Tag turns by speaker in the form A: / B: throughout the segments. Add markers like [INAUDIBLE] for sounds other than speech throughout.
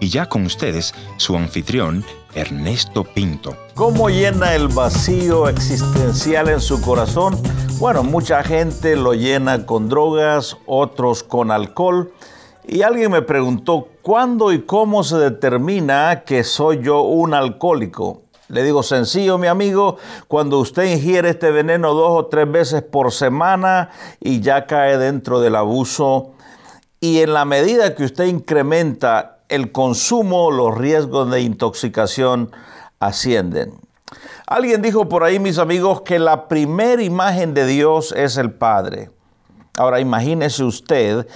A: Y ya con ustedes, su anfitrión, Ernesto Pinto.
B: ¿Cómo llena el vacío existencial en su corazón? Bueno, mucha gente lo llena con drogas, otros con alcohol. Y alguien me preguntó, ¿cuándo y cómo se determina que soy yo un alcohólico? Le digo, sencillo, mi amigo, cuando usted ingiere este veneno dos o tres veces por semana y ya cae dentro del abuso, y en la medida que usted incrementa el consumo, los riesgos de intoxicación ascienden. Alguien dijo por ahí, mis amigos, que la primera imagen de Dios es el Padre. Ahora imagínese usted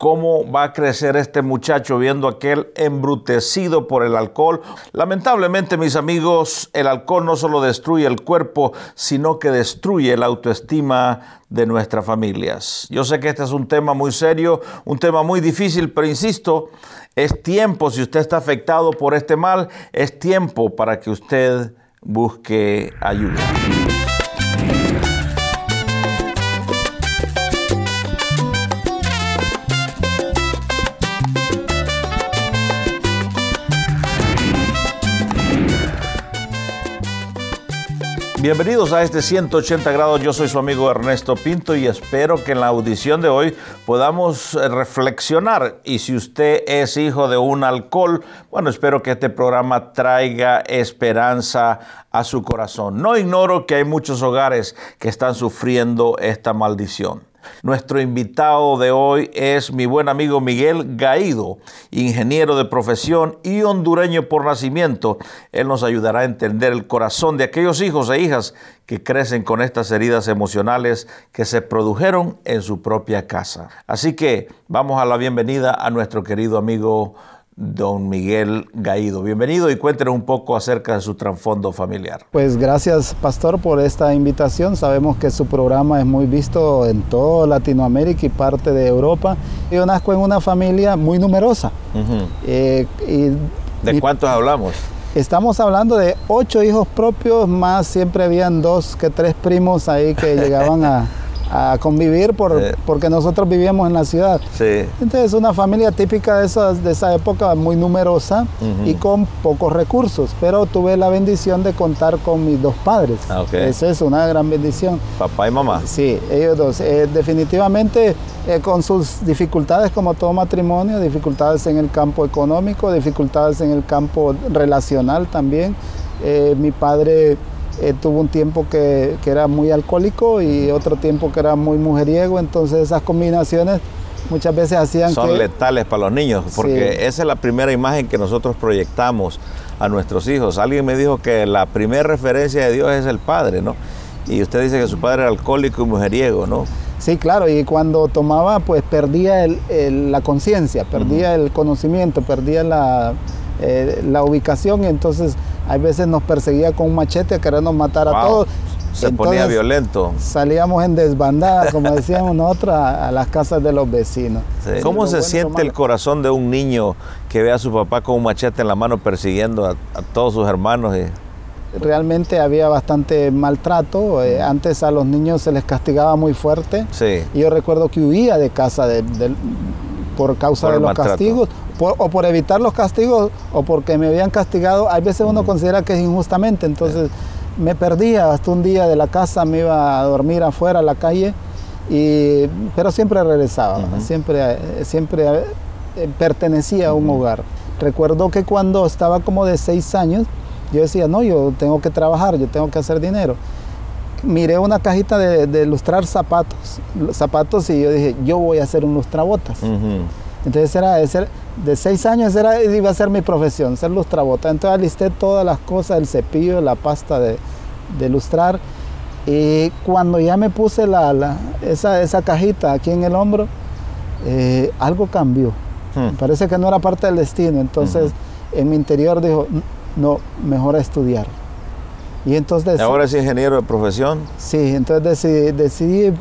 B: cómo va a crecer este muchacho viendo aquel embrutecido por el alcohol. Lamentablemente, mis amigos, el alcohol no solo destruye el cuerpo, sino que destruye la autoestima de nuestras familias. Yo sé que este es un tema muy serio, un tema muy difícil, pero insisto, es tiempo, si usted está afectado por este mal, es tiempo para que usted busque ayuda. Bienvenidos a este 180 grados, yo soy su amigo Ernesto Pinto y espero que en la audición de hoy podamos reflexionar y si usted es hijo de un alcohol, bueno, espero que este programa traiga esperanza a su corazón. No ignoro que hay muchos hogares que están sufriendo esta maldición. Nuestro invitado de hoy es mi buen amigo Miguel Gaído, ingeniero de profesión y hondureño por nacimiento. Él nos ayudará a entender el corazón de aquellos hijos e hijas que crecen con estas heridas emocionales que se produjeron en su propia casa. Así que vamos a la bienvenida a nuestro querido amigo don Miguel Gaído. Bienvenido y cuéntenos un poco acerca de su trasfondo familiar.
C: Pues gracias, pastor, por esta invitación. Sabemos que su programa es muy visto en toda Latinoamérica y parte de Europa. Yo nazco en una familia muy numerosa.
B: Eh, ¿De cuántos hablamos?
C: Estamos hablando de ocho hijos propios, más siempre habían dos que tres primos ahí que [LAUGHS] llegaban a, a convivir por, porque nosotros vivíamos en la ciudad. Sí. Entonces una familia típica de, esas, de esa época, muy numerosa y con pocos recursos, pero tuve la bendición de contar con mis dos padres. Ah, Esa es una gran bendición.
B: Papá y mamá.
C: Sí, ellos dos. Eh, definitivamente eh, con sus dificultades como todo matrimonio, dificultades en el campo económico, dificultades en el campo relacional también. Eh, mi padre eh, tuvo un tiempo que, era muy alcohólico y otro tiempo que era muy mujeriego, entonces esas combinaciones muchas veces hacían
B: Son letales para los niños, porque esa es la primera imagen que nosotros proyectamos a nuestros hijos. Alguien me dijo que la primera referencia de Dios es el Padre, ¿no? Y usted dice que su padre era alcohólico y mujeriego, ¿no?
C: Sí, claro, y cuando tomaba, pues perdía la conciencia, perdía el conocimiento, perdía la, eh, la ubicación, y entonces hay veces nos perseguía con un machete a querernos matar a todos.
B: Se ponía violento.
C: Salíamos en desbandada, como [LAUGHS] decíamos nosotros, a, las casas de los vecinos.
B: ¿Cómo se siente el corazón de un niño que ve a su papá con un machete en la mano persiguiendo a, todos sus hermanos?
C: Realmente había bastante maltrato. Eh, antes a los niños se les castigaba muy fuerte. Sí. Y yo recuerdo que huía de casa por causa de los castigos o por evitar los castigos o porque me habían castigado, hay veces uno considera que es injustamente, entonces me perdía hasta un día de la casa, me iba a dormir afuera a la calle, y, pero siempre regresaba, siempre, siempre eh, pertenecía a un hogar. Recuerdo que cuando estaba como de seis años, yo decía, no, yo tengo que trabajar, yo tengo que hacer dinero. Miré una cajita de, de lustrar zapatos, zapatos y yo dije, yo voy a hacer un lustrabotas. Entonces era, de seis años era, iba a ser mi profesión, ser lustrabota. Entonces alisté todas las cosas, el cepillo, la pasta de, lustrar. Y cuando ya me puse la, esa, cajita aquí en el hombro, eh, algo cambió. Hmm. Parece que no era parte del destino. Entonces en mi interior dijo, no, mejor estudiar.
B: Y entonces... ¿Ahora es ingeniero de profesión?
C: Sí, entonces decidí,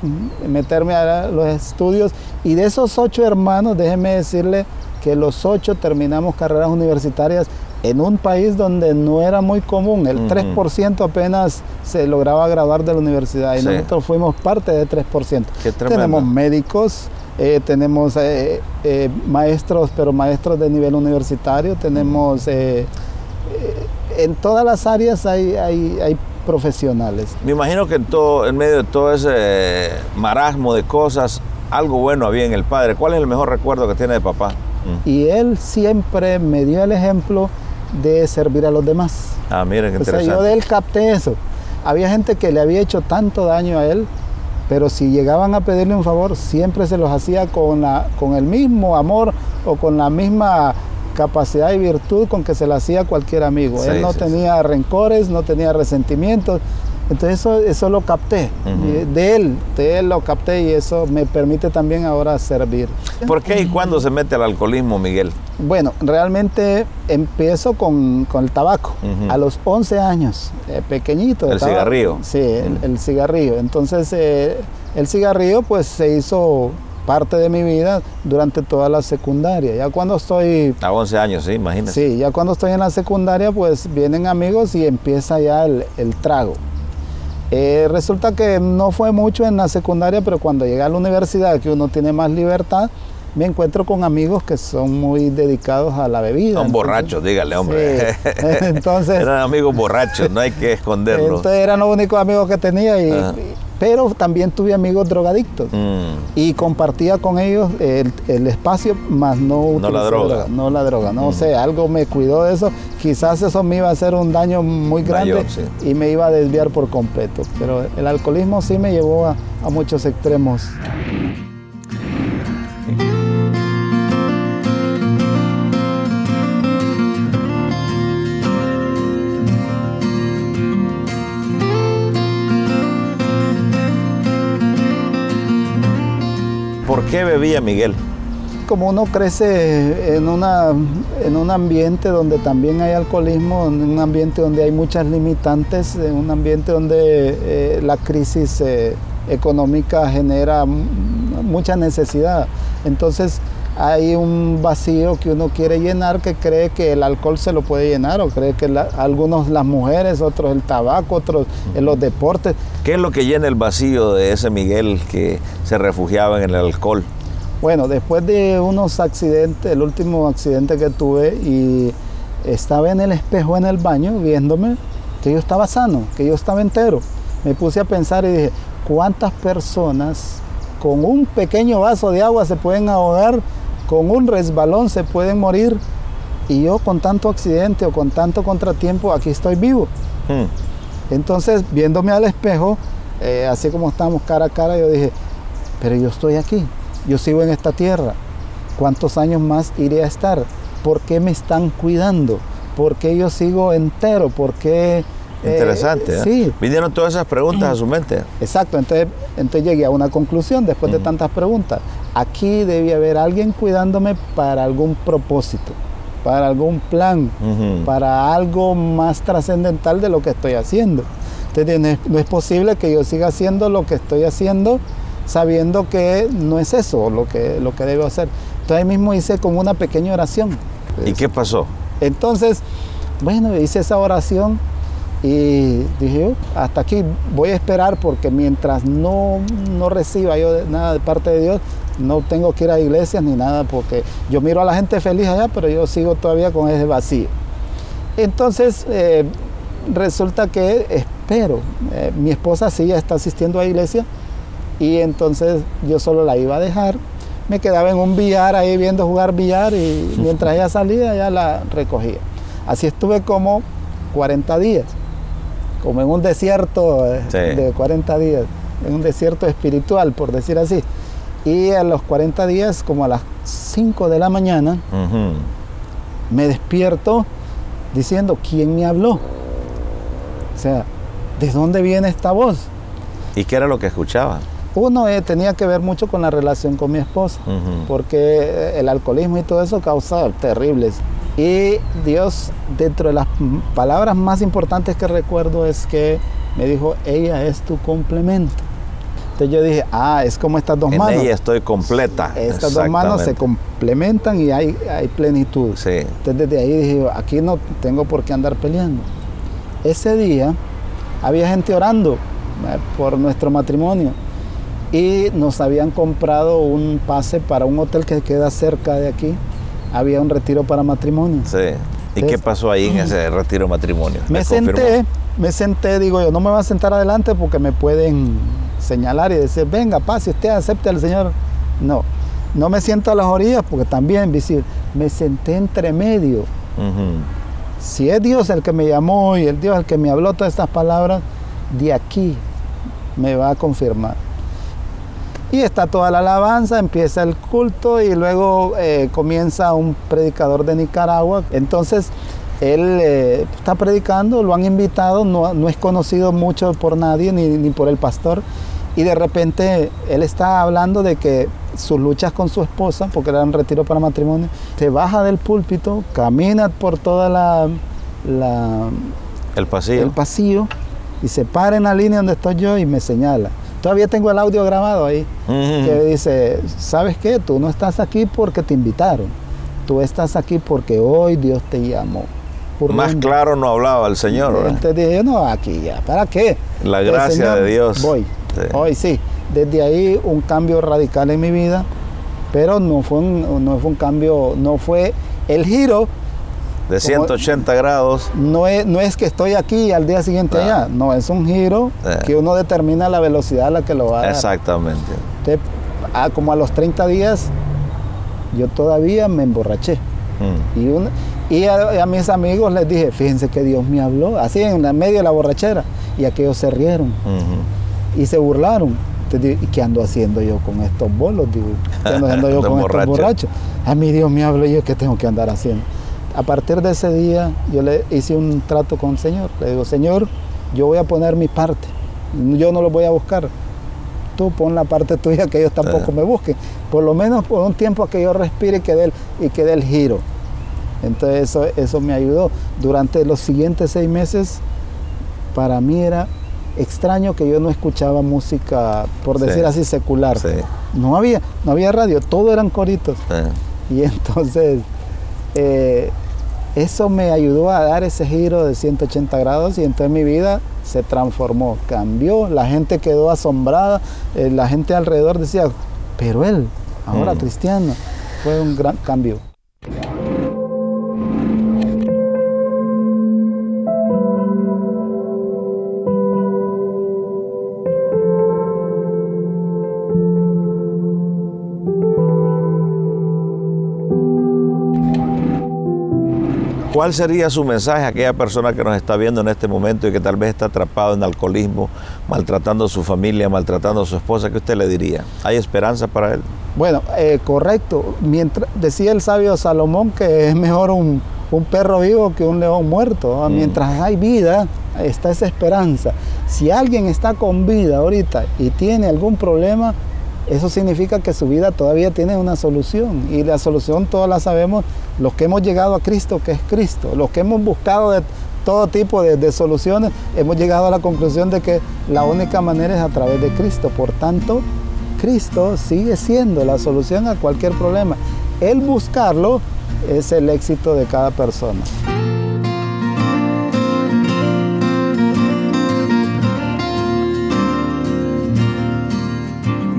C: meterme a los estudios y de esos ocho hermanos, déjeme decirle que los ocho terminamos carreras universitarias en un país donde no era muy común, el 3% apenas se lograba graduar de la universidad y nosotros fuimos parte del 3%. Tenemos médicos, Eh, tenemos eh, eh, maestros, pero maestros de nivel universitario, tenemos... en todas las áreas hay, hay, profesionales.
B: Me imagino que en, todo, en medio de todo ese marasmo de cosas, algo bueno había en el padre. ¿Cuál es el mejor recuerdo que tiene de papá?
C: Mm. Y él siempre me dio el ejemplo de servir a los demás.
B: Ah, miren qué interesante.
C: yo de él capté eso. Había gente que le había hecho tanto daño a él pero si llegaban a pedirle un favor, siempre se los hacía con, la, con el mismo amor o con la misma capacidad y virtud con que se le hacía cualquier amigo. Él no tenía rencores, no tenía resentimientos, entonces eso, eso lo capté, de él, de él lo capté y eso me permite también ahora servir.
B: ¿Por qué y cuándo se mete al alcoholismo, Miguel?
C: Bueno, realmente empiezo con, el tabaco, a los 11 años, eh, pequeñito.
B: ¿El cigarrillo?
C: Sí, el, cigarrillo. Entonces eh, el cigarrillo pues se hizo parte de mi vida durante toda la secundaria. Ya cuando estoy...
B: A 11 años, sí, imagínate.
C: Sí, ya cuando estoy en la secundaria pues vienen amigos y empieza ya el trago. Eh, resulta que no fue mucho en la secundaria, pero cuando llegué a la universidad, que uno tiene más libertad, me encuentro con amigos que son muy dedicados a la bebida.
B: Son borrachos, dígale, hombre. [LAUGHS] entonces, eran amigos borrachos, no hay que [LAUGHS] esconderlo.
C: Entonces eran los únicos amigos que tenía y, pero también tuve amigos drogadictos mm. y compartía con ellos el, espacio, más no,
B: no la droga.
C: No la droga, no mm. sé, algo me cuidó de eso. Quizás eso me iba a hacer un daño muy grande y me iba a desviar por completo. Pero el alcoholismo sí me llevó a, a muchos extremos.
B: Qué bebía Miguel?
C: Como uno crece en, una, en un ambiente donde también hay alcoholismo, en un ambiente donde hay muchas limitantes, en un ambiente donde eh, la crisis eh, económica genera mucha necesidad. Entonces hay un vacío que uno quiere llenar que cree que el alcohol se lo puede llenar o cree que algunos las mujeres, otros el tabaco, otros en los deportes.
B: ¿Qué es lo que llena el vacío de ese Miguel que se refugiaba en el alcohol?
C: Bueno, después de unos accidentes, el último accidente que tuve y estaba en el espejo en el baño viéndome que yo estaba sano, que yo estaba entero. Me puse a pensar y dije, ¿cuántas personas con un pequeño vaso de agua se pueden ahogar con un resbalón se pueden morir y yo con tanto accidente o con tanto contratiempo aquí estoy vivo. Hmm. Entonces, viéndome al espejo, eh, así como estamos cara a cara, yo dije, pero yo estoy aquí, yo sigo en esta tierra. ¿Cuántos años más iré a estar? ¿Por qué me están cuidando? ¿Por qué yo sigo entero? ¿Por qué...
B: Eh, Interesante. ¿eh? Sí. Vinieron todas esas preguntas a su mente.
C: Exacto, entonces, entonces llegué a una conclusión después de tantas preguntas aquí debe haber alguien cuidándome para algún propósito, para algún plan, para algo más trascendental de lo que estoy haciendo. Entonces no es, posible que yo siga haciendo lo que estoy haciendo sabiendo que no es eso lo que, lo que debo hacer. Entonces ahí mismo hice como una pequeña oración.
B: ¿Y qué pasó?
C: Entonces, bueno, hice esa oración y dije, hasta aquí voy a esperar porque mientras no, no reciba yo nada de parte de Dios, no tengo que ir a iglesias ni nada porque yo miro a la gente feliz allá, pero yo sigo todavía con ese vacío. Entonces, eh, resulta que espero, eh, mi esposa sí ya está asistiendo a iglesia y entonces yo solo la iba a dejar. Me quedaba en un billar ahí viendo jugar billar y mientras ella salía ya la recogía. Así estuve como 40 días, como en un desierto eh, de 40 días, en un desierto espiritual, por decir así. Y a los 40 días, como a las 5 de la mañana, me despierto diciendo, ¿quién me habló? O sea, ¿de dónde viene esta voz?
B: ¿Y qué era lo que escuchaba?
C: Uno eh, tenía que ver mucho con la relación con mi esposa, porque eh, el alcoholismo y todo eso causa terribles. Y Dios, dentro de las palabras más importantes que recuerdo, es que me dijo, ella es tu complemento. Entonces yo dije, ah, es como estas dos manos.
B: En ella estoy completa.
C: Estas dos manos se complementan y hay, hay plenitud.
B: Sí.
C: Entonces desde ahí dije, aquí no tengo por qué andar peleando. Ese día había gente orando eh, por nuestro matrimonio y nos habían comprado un pase para un hotel que queda cerca de aquí. Había un retiro para matrimonio.
B: Sí. ¿Y qué pasó ahí en ese retiro matrimonio?
C: Me senté, me senté, digo yo, no me voy a sentar adelante porque me pueden señalar y decir, venga, pase, usted acepte al Señor. No, no me siento a las orillas porque también visible. Me senté entre medio. Si es Dios el que me llamó y el Dios el que me habló todas estas palabras, de aquí me va a confirmar. Y está toda la alabanza, empieza el culto y luego eh, comienza un predicador de Nicaragua. Entonces, él eh, está predicando, lo han invitado, no, no, es conocido mucho por nadie ni, ni, por el pastor. Y de repente él está hablando de que sus luchas con su esposa, porque era un retiro para matrimonio, se baja del púlpito, camina por toda la, la
B: el pasillo.
C: el pasillo y se para en la línea donde estoy yo y me señala. Todavía tengo el audio grabado ahí, que dice, ¿sabes qué? Tú no estás aquí porque te invitaron, tú estás aquí porque hoy Dios te llamó.
B: Más claro no hablaba el Señor.
C: Entonces dije, no, aquí ya, ¿para qué?
B: La gracia de Dios.
C: Voy, hoy sí. Desde ahí un cambio radical en mi vida, pero no fue un, no fue un cambio, no fue el giro
B: de 180 grados.
C: No es, no es que estoy aquí y al día siguiente ah. allá, no, es un giro que uno determina la velocidad a la que lo va a dar.
B: Exactamente.
C: como a los 30 días, yo todavía me emborraché. Mm. Y, y a, mis amigos les dije, fíjense que Dios me habló, así en medio de la borrachera, y aquellos se rieron y se burlaron. ¿y qué ando haciendo yo con estos bolos? Digo, ¿qué ando haciendo yo [LAUGHS] con estos borrachos? A mí Dios me habló y yo, ¿qué tengo que andar haciendo? A partir de ese día yo le hice un trato con el Señor. Le digo, Señor, yo voy a poner mi parte. Yo no lo voy a buscar. Tú pon la parte tuya que ellos tampoco me busquen. Por lo menos por un tiempo que yo respire y que dé el, y que el giro. Entonces eso, eso me ayudó. Durante los siguientes seis meses, para mí era extraño que yo no escuchaba música, por decir así, secular. No, había, no había radio, todo eran coritos. Y entonces eh, eso me ayudó a dar ese giro de 180 grados y entonces mi vida se transformó, cambió, la gente quedó asombrada, eh, la gente alrededor decía, pero él, ahora mm. cristiano, fue un gran cambio.
B: ¿Cuál sería su mensaje a aquella persona que nos está viendo en este momento y que tal vez está atrapado en alcoholismo, maltratando a su familia, maltratando a su esposa? ¿Qué usted le diría? ¿Hay esperanza para él?
C: Bueno, eh, correcto. Mientras, decía el sabio Salomón que es mejor un, perro vivo que un león muerto. Mm. Mientras hay vida, está esa esperanza. Si alguien está con vida ahorita y tiene algún problema, eso significa que su vida todavía tiene una solución y la solución todas la sabemos los que hemos llegado a Cristo, que es Cristo, los que hemos buscado de todo tipo de, soluciones, hemos llegado a la conclusión de que la única manera es a través de Cristo. Por tanto, Cristo sigue siendo la solución a cualquier problema. El buscarlo es el éxito de cada persona.